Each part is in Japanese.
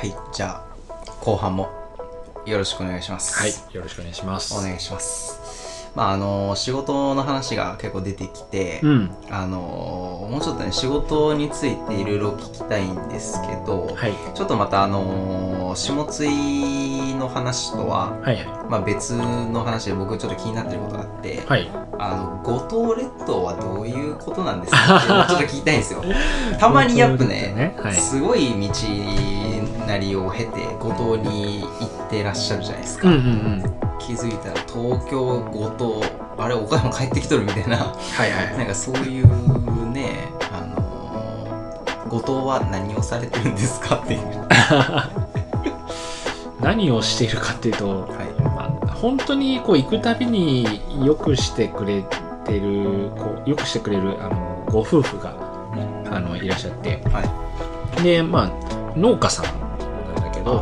はいじゃあ後半もよろしくお願いします。はいよろしくお願いします。お願いします。まああの仕事の話が結構出てきて、うん。あのもうちょっとね仕事についていろいろ聞きたいんですけど、はい。ちょっとまたあの下津井の話とは、はいはい。まあ、別の話で僕ちょっと気になってることがあって、はい。あの五島列島はどういうことなんですかってちょっと聞きたいんですよ。たまにやっぱね。はい。すごい道なりを経て五島に行ってらっしゃるじゃないですか、うんうんうん。気づいたら東京五島あれ岡山帰ってきとるみたいな。はいはいなんかそういうねあのー後藤は何をされてるんですかっていう。何をしているかっていうと、はい。まあ、本当にこう行くたびによくしてくれてるこうよくしてくれるあのご夫婦があのいらっしゃって。はい。でまあ農家さんけど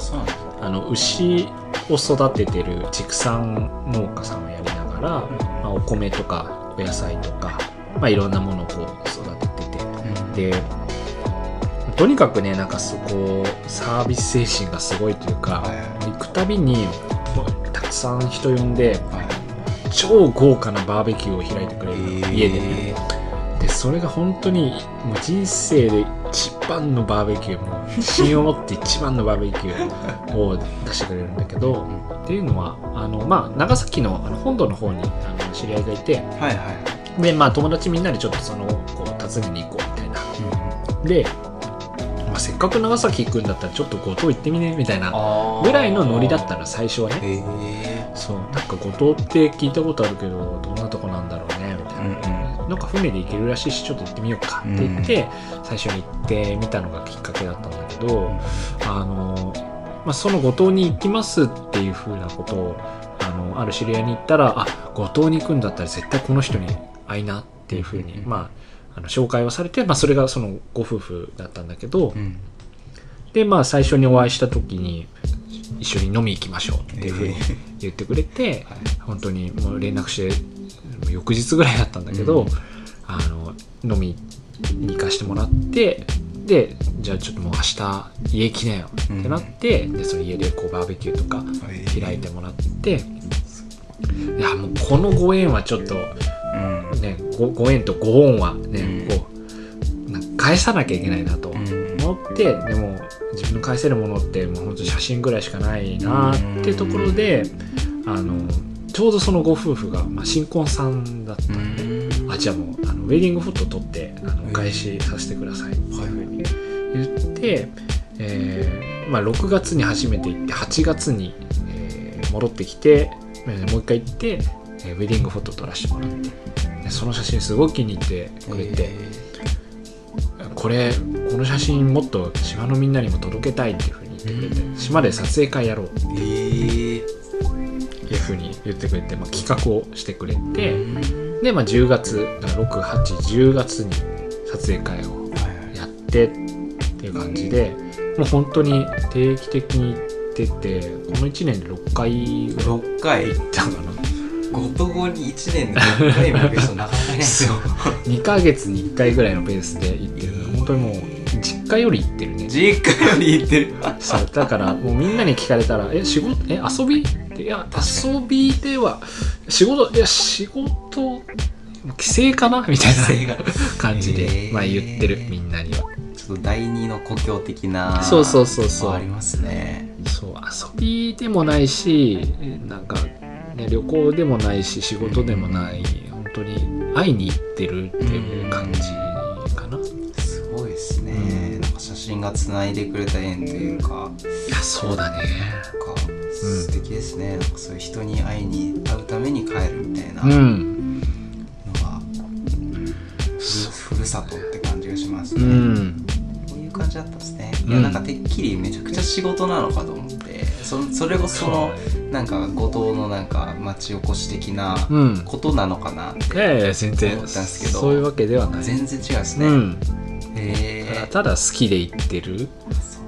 あの牛を育ててる畜産農家さんをやりながら、まあ、お米とかお野菜とか、まあ、いろんなものをこう育ててて。でとにかくねなんかそこサービス精神がすごいというか、行くたびにたくさん人呼んではい。超豪華なバーベキューを開いてくれる家でね。でそれが本当にもう人生で一番のバーベキューもう自信を持って一番のバーベキューを出してくれるんだけどっていうのはあの、まあ、長崎のあの本土の方にあの知り合いがいてはいはいで、まあ、友達みんなでちょっとそのこう訪ねに行こうみたいな。で、まあ、せっかく長崎行くんだったらちょっと五島行ってみねみたいなぐらいのノリだったら最初はね。そうなんか五島って聞いたことあるけどどんなな、うんか船で行けるらしいしちょっと行ってみようかって言って、最初に行ってみたのがきっかけだったんだけど、あの、まあ、その五島に行きますっていうふうなことをあのある知り合いに言ったらあ五島に行くんだったら絶対この人に会いなっていうふうに、うんまあ、あの紹介をされて、まあ、それがそのご夫婦だったんだけど、うん。でまあ最初にお会いした時に一緒に飲み行きましょうっていうふうに言ってくれて、はい。本当にもう連絡して翌日ぐらいだったんだけど、うん。あの飲みに行かしてもらってでじゃあちょっともう明日家来なよってなって、でその家でこうバーベキューとか開いてもらって、いやもうこのご縁はちょっとうん。ねごご縁とご恩はね、うん。こうなんか返さなきゃいけないなとうん。思ってでも自分の返せるものってもう本当写真ぐらいしかないなってところであのちょうどそのご夫婦が、まあ、新婚さんだったうので、ん。あじゃあもうあのウェディングフォト撮ってあのお返しさせてくださいっていうふうに言って、えーまあ、6月に初めて行って8月に、えー戻ってきて、えーもう一回行って、えーウェディングフォト撮らせてもらってでその写真すごく気に入ってくれて、これこの写真もっと島のみんなにも届けたいっていうふうに言ってくれて、うん。島で撮影会やろうって。えーいうふうに言ってくれて、まあ、企画をしてくれて、うん。で、まあ、10月680月に撮影会をやってっていう感じでもう本当に定期的に行っててこの1年で6回ぐらい6回？行ったかな。ごとごに1年で6回も行く人なかなかいないですよ2ヶ月に1回ぐらいのペースで行ってる。の本当にもう実家より行ってるね。実家より行ってる。そう。だからもうみんなに聞かれたら「え仕事え遊び?」って「いや遊びでは仕事いや仕事帰省かな?」みたいな感じへで、ー。まあ、言ってるみんなには。ちょっと第二の故郷的なそうそうそうそう。ありますね。そう遊びでもないしなんか、ね、旅行でもないし仕事でもない本当に会いに行ってるっていう感じかな、いすごいですね。なんか写真がつないでくれた縁というか。やそうだね素敵ですね、なんかそういう人に会いに会うために帰るみたいな。うのんが、ふふるさとって感じがしますうね、ん。こういう感じだったんですね、うんいやなんかてっきりめちゃくちゃ仕事なのかと思ってそそれこそそのなんか五島のなんか町おこし的なうん。ことなのかなって、思ったんですけどそういうわけではない。全然違うですね、えただ好きで行ってる。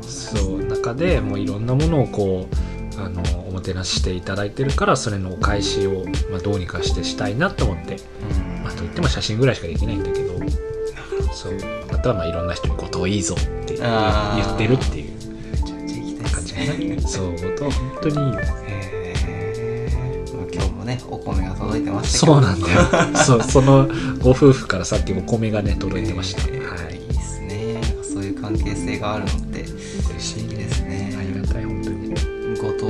そう中でもういろんなものをこうあのおもてなししていただいてるからそれのお返しを、まあ、どうにかしてしたいなと思って、うん。まあ、といっても写真ぐらいしかできないんだけどそう。あとはまあいろんな人に「こといいぞ」って言ってるっていう。めちゃめちゃ行きたいでね。そう後藤は本当にいいよ。今日もねお米が届いてましたそうなんだよ。そうそのご夫婦からさっきお米がね届いてました、えーはい。いいですね。そういう関係性があるの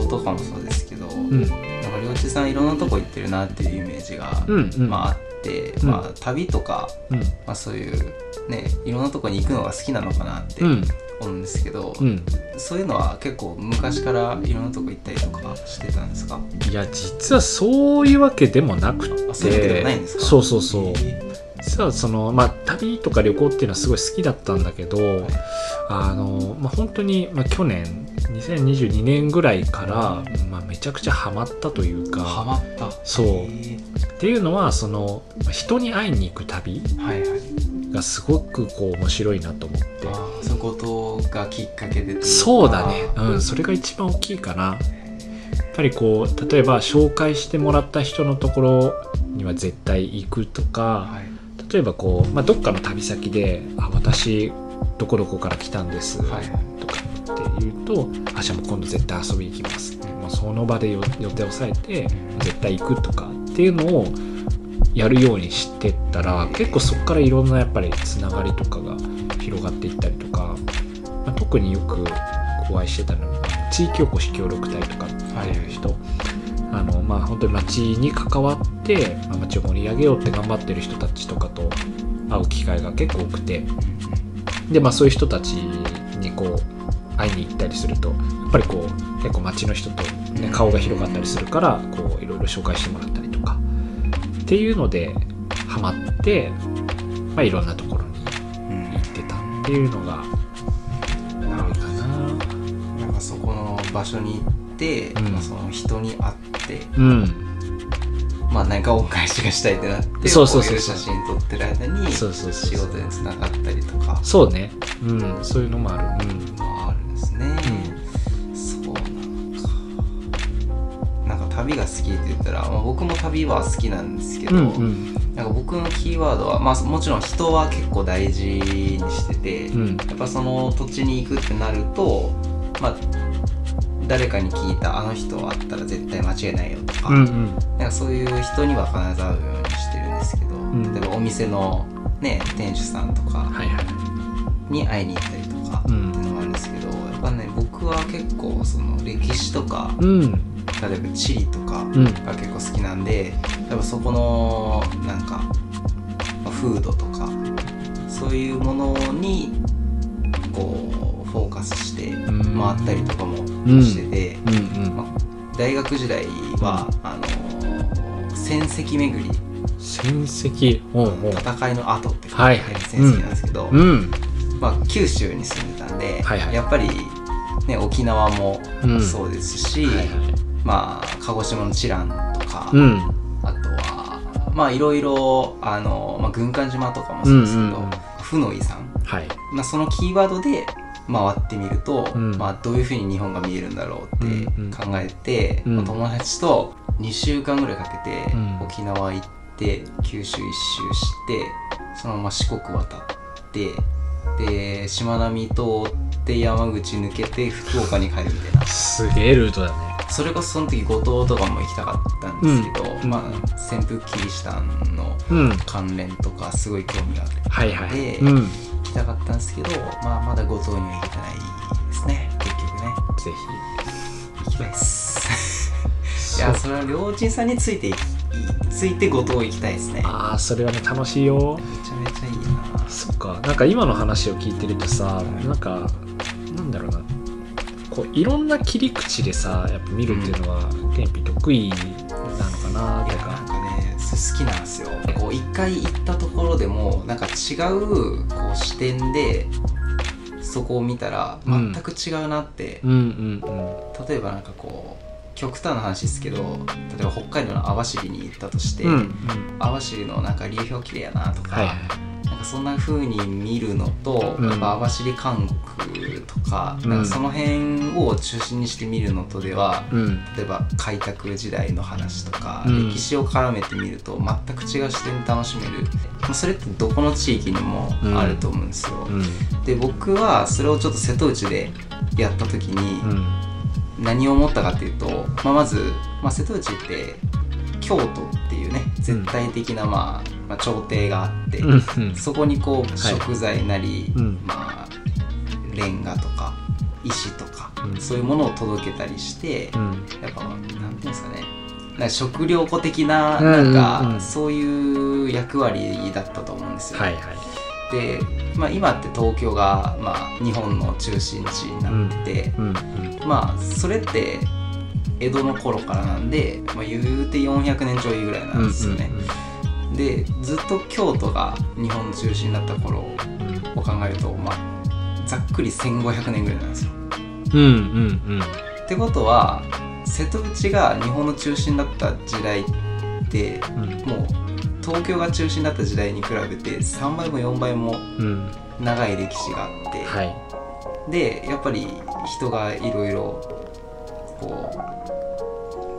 後藤とかもそうですけど、うん。なんか良地さんいろんなとこ行ってるなっていうイメージが、うんうん。まああって、うん。まあ旅とか、うん。まあ、そういうねいろんなとこに行くのが好きなのかなってうん。思うんですけど、うん。そういうのは結構昔からいろんなとこ行ったりとかしてたんですか？いや実はそういうわけでもなくて。あそういうわけではないんですか？そうそうそう。へ実はそのまあ旅とか旅行っていうのはすごい好きだったんだけど、あのまあ本当に、まあ、去年2022年ぐらいから、まあ、めちゃくちゃハマったというーハかマった。そう。っていうのはそのまあ人に会いに行く旅はいはい。がすごくこう面白いなと思って。あーそういうことがきっかけでそうだね。うん。それが一番大きいかな。やっぱりこう例えば紹介してもらった人のところには絶対行くとか、はい。例えばこう、まあ、どっかの旅先で「あ私どこどこから来たんです」はい。とかって言うと「あじゃあもう今度絶対遊びに行きます」もうその場でよ予定を抑えて絶対行くとかっていうのをやるようにしてったら結構そこからいろんなやっぱりつながりとかが広がっていったりとか、まあ、特によくお会いしてたのが地域おこし協力隊とかっていう人、あのまあ本当に町に関わって、まあ、町を盛り上げようって頑張ってる人たちとかと会う機会が結構多くてでまあそういう人たちにこう会いに行ったりするとやっぱりこう結構町の人と、ね、顔が広がったりするからこういろいろ紹介してもらったりとかっていうのでハマって、まあ、いろんなところにうん行ってたっていうのが多いかな。なんかそこの場所に行って、うん。まあ、その人に会って、うん、まあ、何か恩返しがしたいってなってそうそうそう写真撮ってる間にそうそうそう仕事につながったりとか。そうね、うん、そういうのもある。うん。まああるんですね、そうなのか。なんか旅が好きって言ったら、まあ、僕も旅は好きなんですけど、うんうん。なんか僕のキーワードは、まあ、もちろん人は結構大事にしてて、うん。やっぱその土地に行くってなると、まあ、誰かに聞いたあの人会ったら絶対間違いないよとか,、うんうん。なんかそういう人には必ず会うようにしてるんですけど、ん。例えばお店の、ね、店主さんとかに会いに行ったりとかってうんいうのがあるんですけど、やっぱね僕は結構その歴史とかうん。例えば地理とかうん。が結構好きなんでやっぱそこのなんかまあフードとかそういうものにこうフォーカスしてん回ったりとかもんしてて、うんうん。まあ大学時代は、あの戦績巡り。戦績。戦いの後って書はいいてある戦績なんですけど、うん。まあ、九州に住んでたんで、はいはい。やっぱり、ね、沖縄もうん。そうですし、はいはいまあ、鹿児島の知覧とか、うん。あとはまあいろいろあの、まあ、軍艦島とかもそうですけど、うんうんうん。負の遺産、はい。まあ、そのキーワードで回ってみると、うん。まあ、どういうふうに日本が見えるんだろうってうんうん。考えて、うん。まあ友達と2週間ぐらいかけてうん。沖縄行って九州一周してそのまま四国渡ってでしまなみ通って山口抜けて福岡に帰るみたいな。すげえルートだね。それこそその時五島とかも行きたかったんですけど、うん。まあ潜伏キリシタンのうん。関連とかすごい興味があって、はいはい。でうんきたかったんですけど、まあ、まだ五島には行けてないですね。結局ね。行きたいです。ひ いやそれは両親さんについていついて五島行きたいですね。めああそれはね楽しいよ。ちゃめちゃいいな。そっか。なんか今の話を聞いてるとさなんかなんだろうな。こういろんな切り口でさやっぱ見るっていうのはケンピ得意なのかなとか好きなんですよ。こう一回行ったところでもなんか違うこう視点でそこを見たら全く違うなって、うん。うんうん例えばなんかこう極端な話ですけど例えば北海道の網走に行ったとして、うんうん。網走のなんか流氷綺麗やなとか、はいかそんな風に見るのと、うん。やっぱ網走監獄とか,、うん。なんかその辺を中心にして見るのとではうん。例えば開拓時代の話とか、うん。歴史を絡めてみると全く違う視点で楽しめる。まあそれってどこの地域にもあると思うんですよ、うん。で僕はそれをちょっと瀬戸内でやった時に、うん。何を思ったかっていうと、まあ、まず、まあ、瀬戸内って京都いうね絶対的な、まあまあ、朝廷があって、うんうん。そこにこうい。食材なり、うん。まあレンガとか石とか、うん。そういうものを届けたりして、うん。やっぱなんていうんですかね。なんか食料庫的なうんうんなんか、うんそういう役割だったと思うんですよ、はいはい。で、まあ、今って東京が、まあ、日本の中心地になって、うんうん。まあそれって江戸の頃からなんで、まあ、言うて400年ちょいぐらいなんですよね、でずっと京都が日本の中心だった頃を考えると、まあ、ざっくり1500年ぐらいなんですよ。うんうんうん。ってことは瀬戸内が日本の中心だった時代ってうん。もう東京が中心だった時代に比べて3倍も4倍もうん。長い歴史があって、はい。でやっぱり人がいろいろこう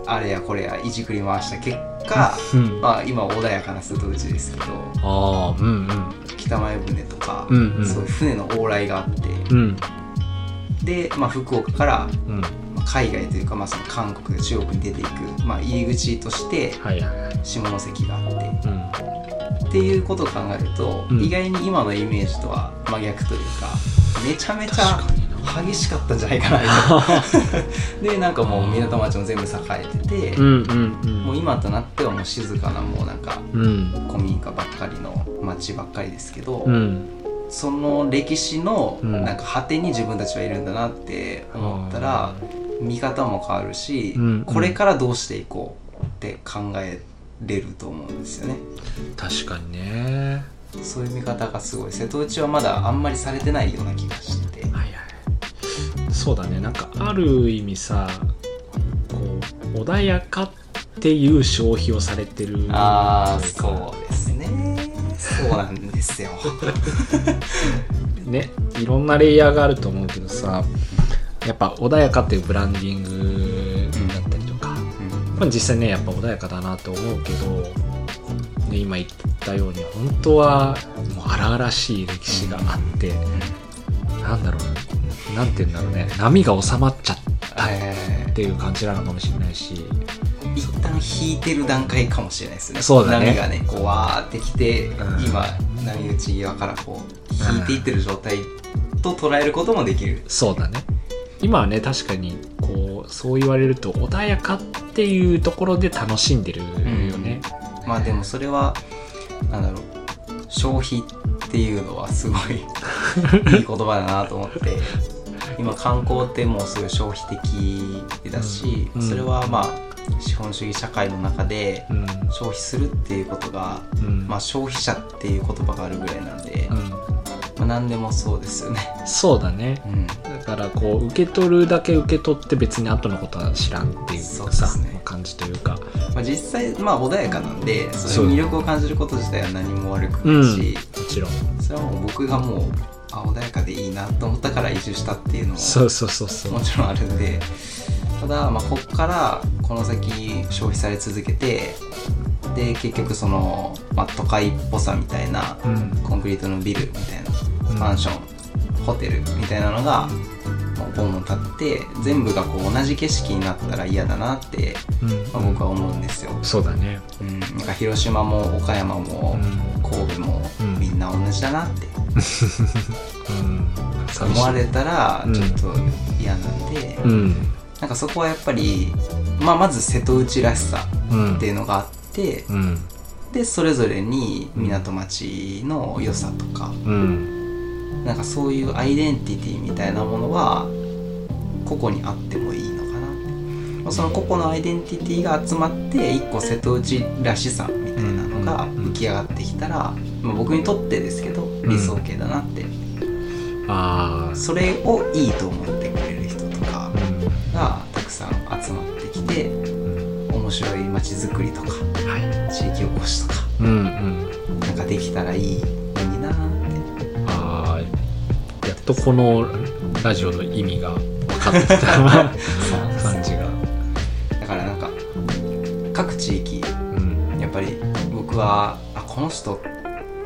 あれやこれやいじくり回した結果、うん。まあ、今穏やかな瀬戸内ですけどああうんうん。北前船とか、うんうん。そういう船の往来があってうん。で、まあ、福岡からうん。まあ海外というか、まあ、その韓国や中国に出ていく、まあ、入り口としてはいはいはい。下関があってうん。っていうことを考えると、うん。意外に今のイメージとは真逆というかめちゃめちゃ激しかったんじゃないかな。でなんかもう港町も全部栄えてて、うんうんうん。もう今となってはもう静かなもうなんかうん。古民家ばっかりの町ばっかりですけど、うん。その歴史のうん。なんか果てに自分たちはいるんだなって思ったら、見方も変わるし、うんこれからどうしていこうって考えれると思うんですよね。確かにね。そういう見方がすごい。瀬戸内はまだあんまりされてないような気がしてそうだね。なんかある意味さこう穏やかっていう消費をされてるああそうですね。そうなんですよ。ねいろんなレイヤーがあると思うけどさやっぱ穏やかっていうブランディングだったりとか、まあ、実際ねやっぱ穏やかだなと思うけど、ね、今言ったように本当はもう荒々しい歴史があって、なんだろうな。んて言うんだろうね。波が収まっちゃったえっていう感じなのかもしれないし。ー一旦引いてる段階かもしれないですね。そうだね。波がねこうわーってきて、うん。今波打ち際からこう引いていってる状態と捉えることもできる、そうだね。今はね確かにこうそう言われると穏やかっていうところで楽しんでるよね、まあでもそれはなんだろう。消費っていうのはすごい いい言葉だなと思って今観光ってもうすごい消費的だし、うん。それはまあ資本主義社会の中でうん。消費するっていうことが、うん。まあ、消費者っていう言葉があるぐらいなんで、うん。まあ、何でもそうですよね。そうだね。うん。だからこう受け取るだけ受け取って別に後のことは知らんっていうさね。感じというか。まあ、実際、まあ、穏やかなんでそそうういう魅力を感じること自体は何も悪くないし、もちろん。それはもう僕がもうあ穏やかでいいなと思ったから移住したっていうのもそうそうそうそう。もちろんあるんでただ、まあ、こっからこの先消費され続けてで結局その、まあ、都会っぽさみたいなうん。コンクリートのビルみたいな、うん。マンションホテルみたいなのがもうボンボン立って全部がこう同じ景色になったら嫌だなって、うん。まあ、僕は思うんですよ、そうだね。うん、なんか広島も岡山もうん。神戸もうんな同じだなって。うん。思われたらうんちょっと嫌なんで、うん。なんかそこはやっぱり、まあ、まず瀬戸内らしさうん。っていうのがあってうん。でそれぞれに港町の良さとかうん。なんかそういうアイデンティティみたいなものは個々にあってもいいのかなその個々のアイデンティティが集まって一個瀬戸内らしさみたいなのが浮き上がってきたら、まあ、僕にとってですけど理想形だなって、ああそれをいいと思ってくれる人とかうん。がたくさん集まってきてうん。面白い街づくりとかはい。地域おこしとかうんうん。なんかできたらいいのになーって。ああやっとこのラジオの意味が分かってきた。感じが。だからなんか各地域うん。やっぱり僕はあこの人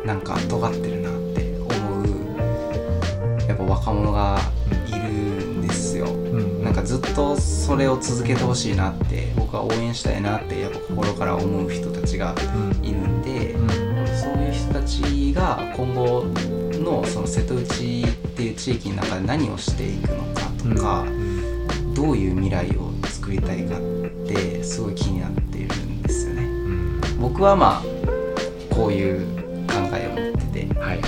なんか尖ってるなって思うやっぱ若者がいるんですよ。うんなんかずっとそれを続けてほしいなって僕は応援したいなってやっぱ心から思う人たちがいるんで、うん。そういう人たちが今後のその瀬戸内っていう地域の中で何をしていくのかとか、うん。どういう未来を作りたいかってすごい気になっているんですよね。うん。僕はまあこういうはい。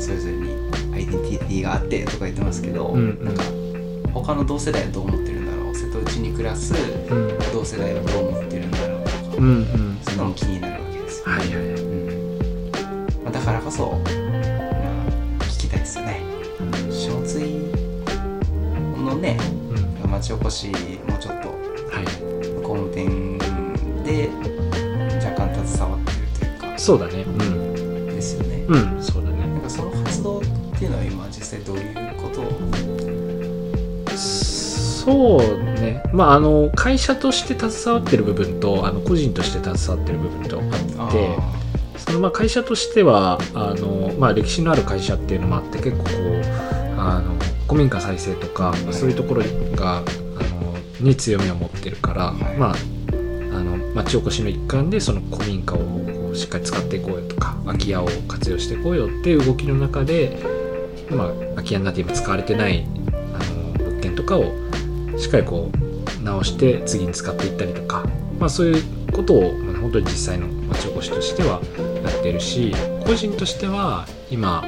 それぞれにアイデンティティがあってとか言ってますけど、うんなんか他の同世代はどう思ってるんだろう瀬戸内に暮らすうん。同世代はどう思ってるんだろうとか、うんうん。そういうのも気になるわけですよ、はいはい。うん。まあ、だからこそ、まあ、聞きたいですよね。下津井のねうん。町おこしもちょっとはい。工務店で若干携わってるというか。そうだね。うんね、うん。そうだね。なんかその活動っていうのは今実際どういうこと？をそうね。まああの会社として携わってる部分とあの個人として携わってる部分とあってそのまあ会社としてはあの、まあ、歴史のある会社っていうのもあって結構こうあの古民家再生とか、い。そういうところがあのに強みを持ってるから、はい。まああの町おこしの一環でその古民家をしっかり使っていこうよとか空き家を活用していこうよっていう動きの中で、まあ、空き家になって今使われてないあの物件とかをしっかりこう直して次に使っていったりとか、まあ、そういうことを、まあ、本当に実際の町おこしとしてはやってるし個人としては今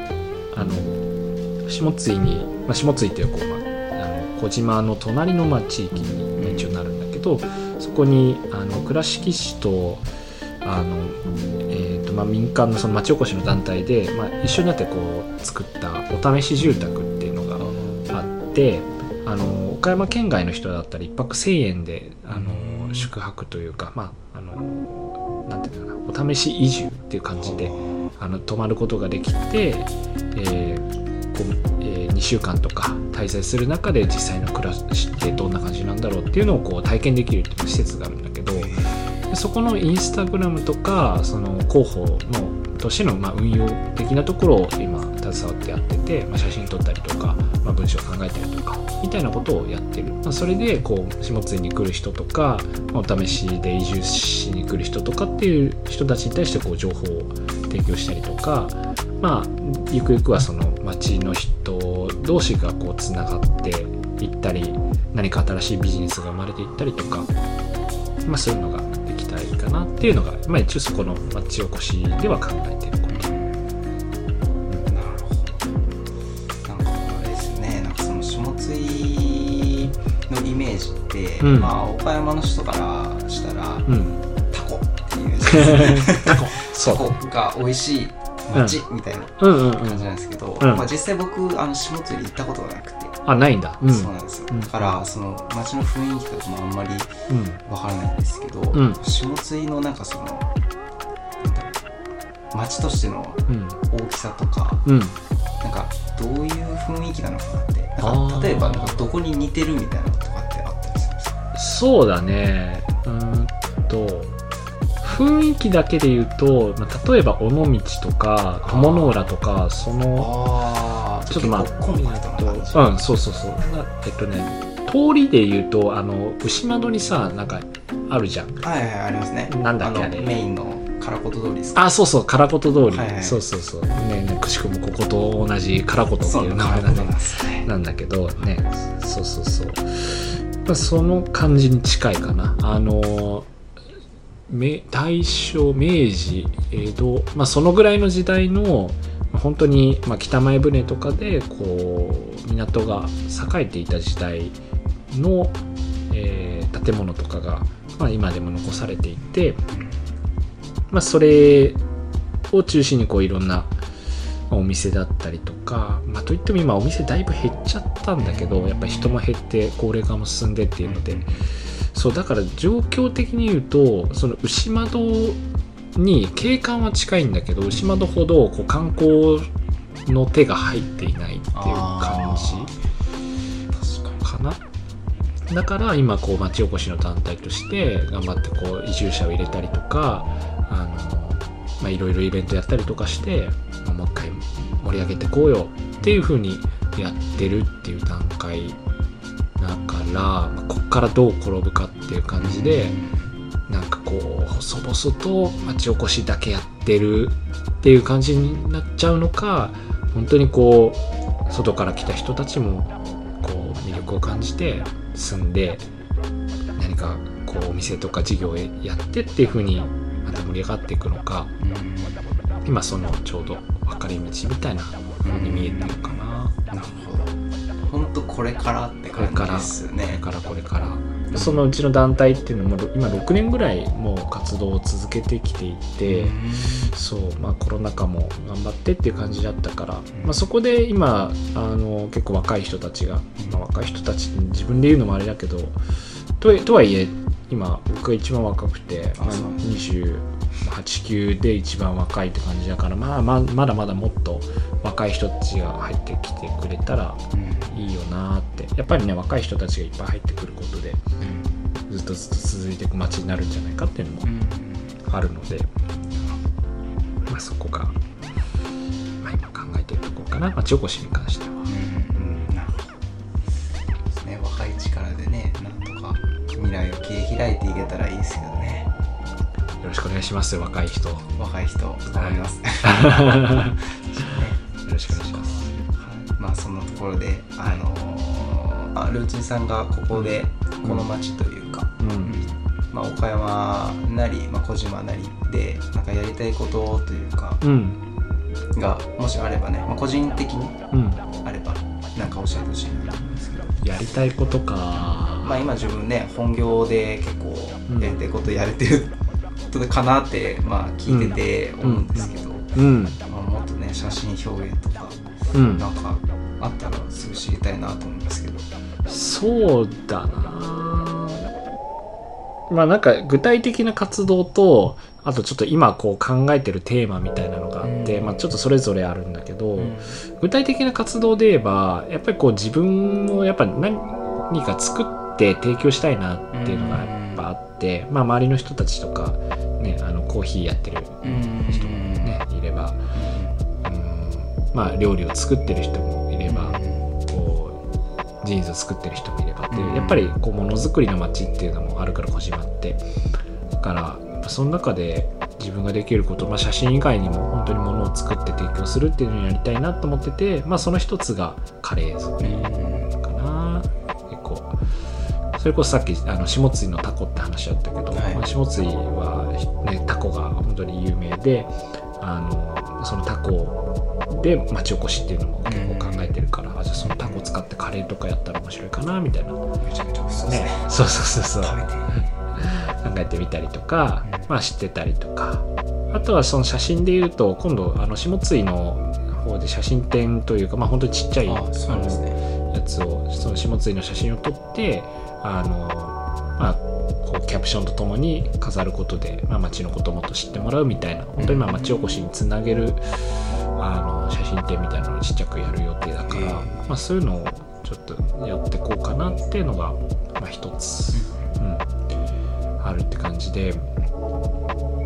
あの下津井に、まあ、下津井っていうこう、まあ、あの小島の隣の、まあ、地域に一応なるんだけどそこにあの倉敷市とあの、えーとまあ、民間のその町おこしの団体で、まあ、一緒になってこう作ったお試し住宅っていうのがあってあの岡山県外の人だったら1泊1000円であの宿泊というか、まあ、あのなんていうかなお試し移住っていう感じであの泊まることができて、えーこうえ2週間とか滞在する中で実際の暮らしってどんな感じなんだろうっていうのをこう体験できるっていう施設があるんだけどそこのインスタグラムとかその広報のとしてのまあ運用的なところを今携わってやってて、まあ、写真撮ったりとか、まあ、文章を考えたりとかみたいなことをやってる、まあ、それでこう下津に来る人とか、まお試しで移住しに来る人とかっていう人たちに対してこう情報を提供したりとかまあゆくゆくはその町の人同士がこうつながっていったり何か新しいビジネスが生まれていったりとか、まあ、そういうのがなっていうのが、まあ、一応そこの町おこしでは考えていること。なるほどなんかあれですねなんかその下津井のイメージって、うん。まあ岡山の人からしたら、うん、タコっていう。タコ。そうタコが美味しい町みたいなうんうんう感じんなんですけど、うん。まあ、実際僕あの下津行ったことがなくて、あないんだ。うん。そうなんですよ、うん。だからその街の雰囲気とかもあんまりうん。わからないんですけど、ん。下津井のなんかその街としてのうん。大きさとかうん。なんかどういう雰囲気なのかなって。なんか例えばなんかどこに似てるみたいなのとかってあったりするんですか？そうだね。うーんと雰囲気だけで言うと、まあ、例えば尾道とか友の浦とかそのちょっとまあ結構コンパクトな感じ、えっとうんそうそうそう。なえっとね通りで言うとあの牛窓にさなんかあるじゃん。はいはいありますね。なんだっけあれ。のメインの唐琴通りですか？あそうそう唐琴通り、はいはい。そうそうそう。ねねくしくもここと同じ唐琴ってそいうう名前なね。なんだけどねそうそうそう、まあ、その感じに近いかな。あのめ大正明治江戸、まあ、そのぐらいの時代のまあ本当に、まあ、北前船とかでこう港が栄えていた時代の、えー建物とかが、まあ、今でも残されていて、まあ、それを中心にこういろんなお店だったりとか、まあ、といっても今お店だいぶ減っちゃったんだけどやっぱ人も減って高齢化も進んでっていうのでそうだから状況的に言うとその牛窓に景観は近いんだけど牛窓ほどこう観光の手が入っていないっていう感じ確かかな。だから今こう町おこしの団体として頑張ってこう移住者を入れたりとかあの、まあ、いろいろイベントやったりとかして、まあもう一回盛り上げてこうよっていう風にやってるっていう段階だかから、まあこっからどう転ぶかっていう感じで、なんかこう細々と町おこしだけやってるっていう感じになっちゃうのか本当にこう外から来た人たちもこう魅力を感じて住んで何かこうお店とか事業をやってっていう風にまた盛り上がっていくのか今そのちょうど分かれ道みたいな風に見えてるかな。なるほど本当これからって感じですこれねからこれから。そのうちの団体っていうのも今6年ぐらいもう活動を続けてきていて、そうまあコロナ禍も頑張ってっていう感じだったから、まあ、そこで今あの結構若い人たちが、まあ、若い人たち自分で言うのもあれだけどととはいえ今僕が一番若くて、まあ、あそう。289で一番若いって感じだから、まあ、まあまだまだもっと若い人たちが入ってきてくれたらなって。やっぱりね若い人たちがいっぱい入ってくることでずっとずっと続いていく街になるんじゃないかっていうのもあるので、まあ、そこが、まあ、今考えてるところかな。町おこしに関しては。なるほど。ですね。若い力でねなんとか未来を切り開いていけたらいいですけどね。よろしくお願いしますよ若い人。よ若い人頑張ります、ろしくお願いします。そんなところで、あのーあルーチンさんがここでこの町というか、うん。まあ、岡山なり、まあ、小島なりでなんかやりたいことというかうん。がもしあればね、まあ、個人的にうん、あればなんか教えてほしいなと思うんですけど、やりたいことか、まあ、今自分ね本業で結構うん。やりたいことやれてることかなって、まあ、聞いてて思うんですけど、うん。まあ、もっとね写真表現とかうん。なんかあったらすぐ知りたいなと思うんですけど。そうだな。まあなんか具体的な活動とあとちょっと今こう考えてるテーマみたいなのがあって、うん。まあ、ちょっとそれぞれあるんだけど、うん。具体的な活動で言えばやっぱりこう自分をやっぱ何か作って提供したいなっていうのがやっぱあって、まあ、周りの人たちとか、ね、あのコーヒーやってる人まあ、料理を作ってる人もいれば、こうジーンズを作ってる人もいればっていう、うん。やっぱりこうものづくりの街っていうのもあるから小島って。だからその中で自分ができること、まあ、写真以外にも本当に物を作って提供するっていうのをやりたいなと思ってて、まあ、その一つがカレー作りかな。結構。それこそさっきあの下津のタコって話あったけど、はい。まあ、下津は、ね、タコが本当に有名であのそのタコで町おこしっていうのも結構考えてるから、あじゃあそのタコ使ってカレーとかやったら面白いかなみたいな、めちゃめちゃ美味しそうですねね、そうそうそうそう。考えてみたりとかうん、まあ、知ってたりとか。あとはその写真で言うと今度あの下津井の方で写真展というか、まあ、本当にちっちゃいやつをその下津井の写真を撮ってあの、まあ、こうキャプションとともに飾ることで、まあ、街のことをもっと知ってもらうみたいな本当にまあ町おこしにつなげるあの写真展みたいなのをちっちゃくやる予定だから、ええ。まあ、そういうのをちょっとやっていこうかなっていうのが、まあ、一つ。うん、あるって感じで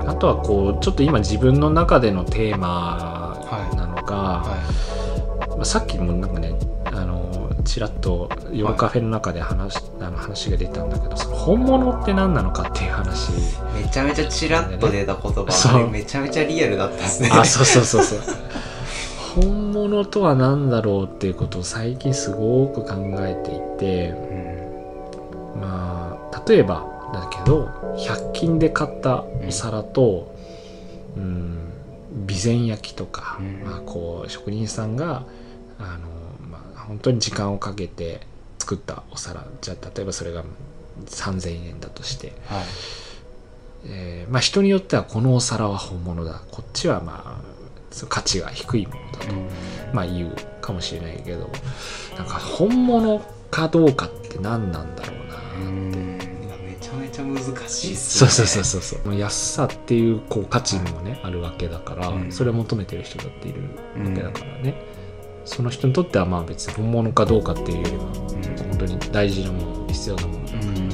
あとはこうちょっと今自分の中でのテーマなのが、はまあ、さっきもなんかねあのちらっと夜カフェの中で話,、あの話が出たんだけどその本物って何なのかっていう話。いめちゃめちゃチラッと出た言葉。そう。あれめちゃめちゃリアルだったですね。あそうそうそうそう本物とは何だろうっていうことを最近すごく考えていてうんまあ例えばだけど100均で買ったお皿と、うん、備前焼きとか、うん。まあ、こう職人さんがあの、まあ、本当に時間をかけて作ったお皿じゃあ例えばそれが3,000円だとして、はい。えーまあ、人によってはこのお皿は本物だ。こっちはまあ価値が低いものだと、まあ、言うかもしれないけど。なんか本物かどうかって何なんだろうなうん。って。めちゃめちゃ難しいっすね。そうそうそうそう安さっていうこう価値もねあるわけだから、うん。それを求めてる人だっているわけだからね、その人にとってはまあ別に本物かどうかっていうよりはうん。本当に大事なもの必要なものうん。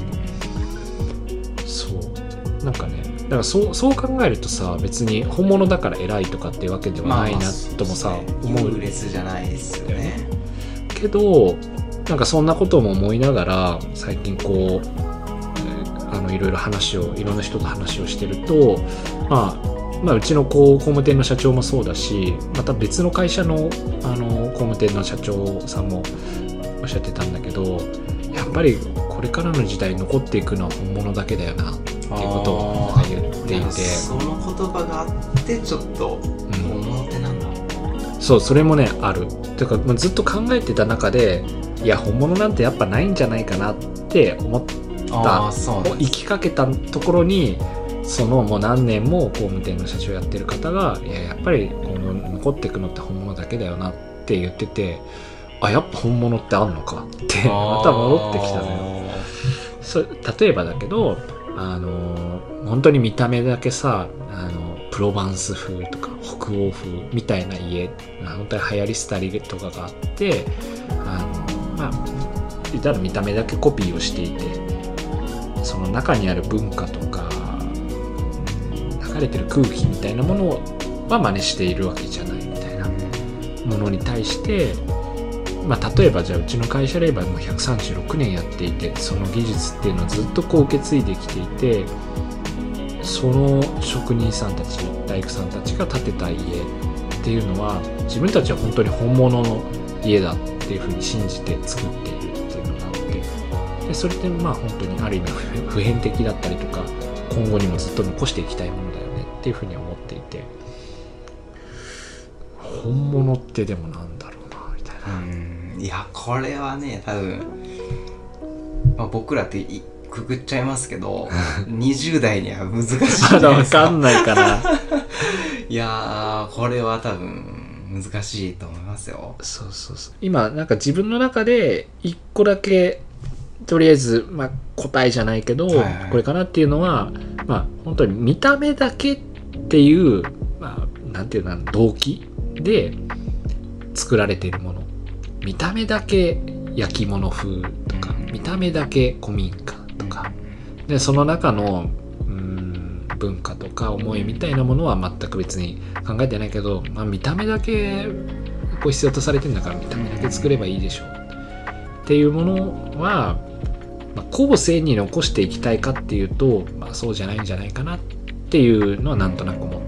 そう。なんかねだからそうそう考えるとさ別に本物だから偉いとかっていうわけではないなともさ、まあ思う。優劣じゃないですよね。けどなんかそんなことも思いながら最近こうえーあのいろいろ話をいろんな人と話をしてると、まあ、まあうちのこう工務店の社長もそうだしまた別の会社のあの工務店の社長さんもおっしゃってたんだけどやっぱりこれからの時代残っていくのは本物だけだよなっていうことをっていて。その言葉があってちょっとうん。表なんだ、そうそれもねある。ていうか、まあ、ずっと考えてた中でいや本物なんてやっぱないんじゃないかなって思っああそうなん行きかけたところにそのもう何年も工務店の社長やってる方がいややっぱりこの残っていくのって本物だけだよなって言っててあやっぱ本物ってあんのかってまた戻ってきたのよ。そ例えばだけどあの本当に見た目だけさあのプロバンス風とか北欧風みたいな家本当に流行り廃りとかがあってあのまあ言ったら見た目だけコピーをしていてその中にある文化とか流れてる空気みたいなものは真似しているわけじゃないみたいなものに対してまあ、例えばじゃあうちの会社で言えばもう136年やっていてその技術っていうのをずっとこう受け継いできていてその職人さんたち大工さんたちが建てた家っていうのは自分たちは本当に本物の家だっていうふうに信じて作っているっていうのがあってでそれってまあ本当にある意味普遍的だったりとか今後にもずっと残していきたいものだよねっていうふうに思っていて本物ってでもな。うんいやこれはね多分、まあ、僕らっていくくっちゃいますけど 20代には難しいまだわかかんないかな。いやーこれは多分難しいと思いますよそうそうそう。今、なんか自分の中で一個だけ、とりあえず、まあ、答えじゃないけど、はいはいこれかなっていうのは、まあ、本当に見た目だけっていう、まあ、なんていうの、動機で作られているもの。見た目だけ焼き物風とか、見た目だけ古民家とか、でその中のうーん文化とか思いみたいなものは全く別に考えてないけど、まあ、見た目だけこう必要とされてるんだから見た目だけ作ればいいでしょう。っていうものは、まあ、後世に残していきたいかっていうと、まあ、そうじゃないんじゃないかなっていうのはなんとなく思っ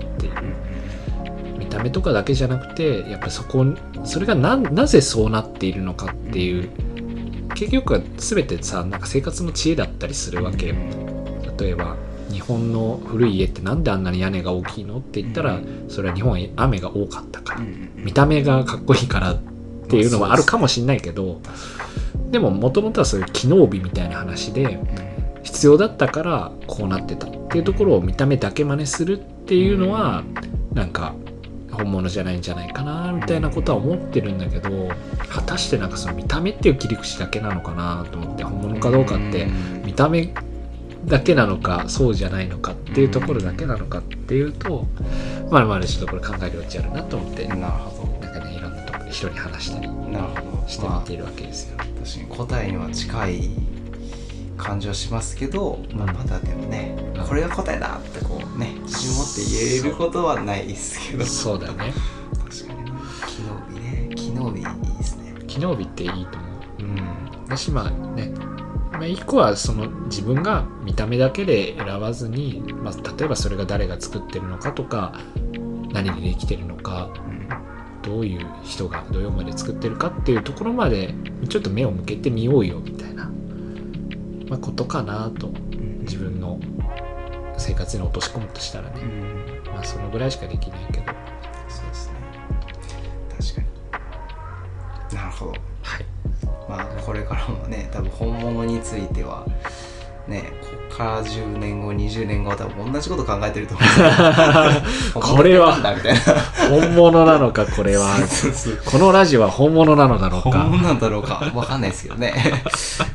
た目とかだけじゃなくてやっぱりそこそれがななぜそうなっているのかっていう結局は全てさなんか生活の知恵だったりするわけ。よ例えば日本の古い家ってなんであんなに屋根が大きいのって言ったらそれは日本は雨が多かったから。見た目がかっこいいからっていうのはあるかもしれないけどでももともとはそういう機能美みたいな話で必要だったからこうなってたっていうところを見た目だけ真似するっていうのはなんか本物じゃないんじゃないかなみたいなことは思ってるんだけど果たしてなんかその見た目っていう切り口だけなのかなと思って本物かどうかって見た目だけなのかそうじゃないのかっていうところだけなのかっていうとまだまだちょっとこれ考える余地あるなと思ってなるほなんかねいろんなところ人に話したりしてみているわけですよ。まあ確かに答えには近い感じはしますけど、まあ、まだでもね、うん。これが答えだってこうね自信持って言えることはないですけど。そうだね。確かに機能美ね。機能美いいですね。機能美っていいと思う。うん。私まあね、まあ、一個はその自分が見た目だけで選ばずに、まあ、例えばそれが誰が作ってるのかとか何でできてるのかうん。どういう人がどういう思いで作ってるかっていうところまでちょっと目を向けてみようよみたいな、まあ、ことかなと。自分の生活に落とし込むとしたらね、うん。まあ、そのぐらいしかできないけど。そうですね。確かに。なるほど。はい。まあこれからもね多分本物についてはねから10年後20年後は多分同じこと考えてると思う これは本物なのかこれは。このラジオは本物なのだろうか。本物なんだろうかわかんないですけどね。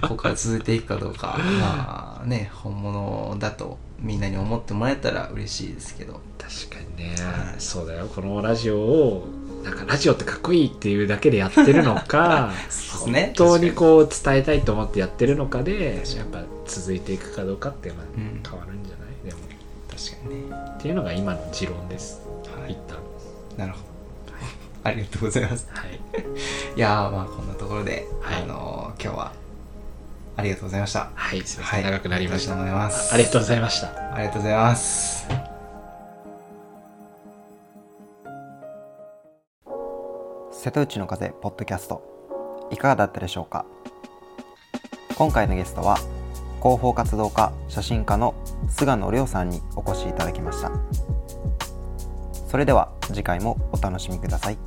ここから続いていくかどうか。まあね本物だとみんなに思ってもらえたら嬉しいですけど。確かにね。はい。そうだよ。このラジオをなんかラジオってかっこいいっていうだけでやってるのか ね。本当にこう伝えたいと思ってやってるのかでやっぱ続いていくかどうかっていうのはうん。変わるんじゃない？でも。確かにね。っていうのが今の持論です。はい。一旦。なるほありがとうございます。はい。いやーまあこんなところで、はい。あのー今日はありがとうございました。はいすみません、長くなりました。ありがとうございます。ありがとうございました。ありがとうございます瀬戸内の風ポッドキャストいかがだったでしょうか？今回のゲストは広報活動家写真家の菅野亮さんにお越しいただきました。それでは次回もお楽しみください。